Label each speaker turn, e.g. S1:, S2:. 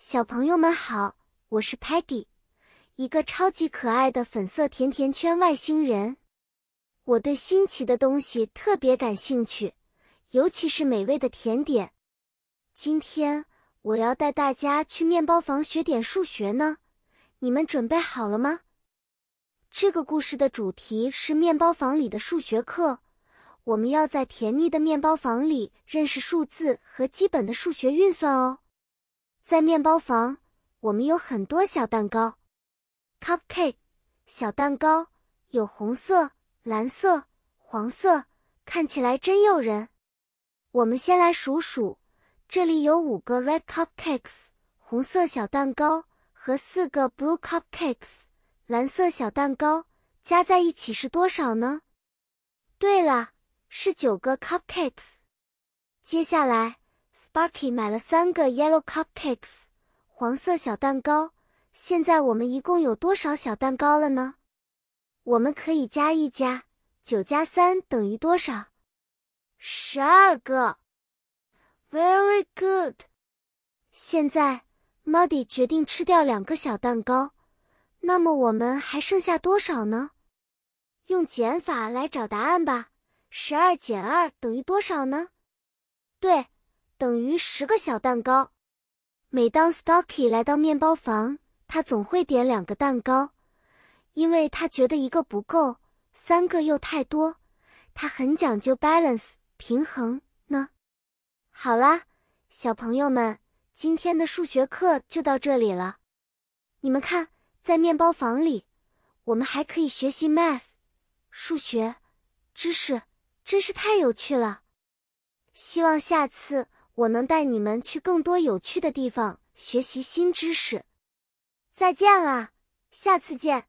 S1: 小朋友们好，我是 Patty，一个超级可爱的粉色甜甜圈外星人。我对新奇的东西特别感兴趣，尤其是美味的甜点。今天我要带大家去面包房学点数学呢，你们准备好了吗？这个故事的主题是面包房里的数学课，我们要在甜蜜的面包房里认识数字和基本的数学运算哦。在面包房，我们有很多小蛋糕，cupcake，小蛋糕有红色、蓝色、黄色，看起来真诱人。我们先来数数，这里有五个 red cupcakes，红色小蛋糕和四个 blue cupcakes，蓝色小蛋糕，加在一起是多少呢？对了，是九个 cupcakes。接下来。Sparky 买了三个 yellow cupcakes，黄色小蛋糕。现在我们一共有多少小蛋糕了呢？我们可以加一加，九加三等于多少？十二个。Very good。现在 Muddy 决定吃掉两个小蛋糕，那么我们还剩下多少呢？用减法来找答案吧。十二减二等于多少呢？对。等于十个小蛋糕。每当 Stocky 来到面包房，他总会点两个蛋糕，因为他觉得一个不够，三个又太多。他很讲究 balance 平衡呢。好啦，小朋友们，今天的数学课就到这里了。你们看，在面包房里，我们还可以学习 math 数学知识，真是太有趣了。希望下次。我能带你们去更多有趣的地方，学习新知识。再见了，下次见。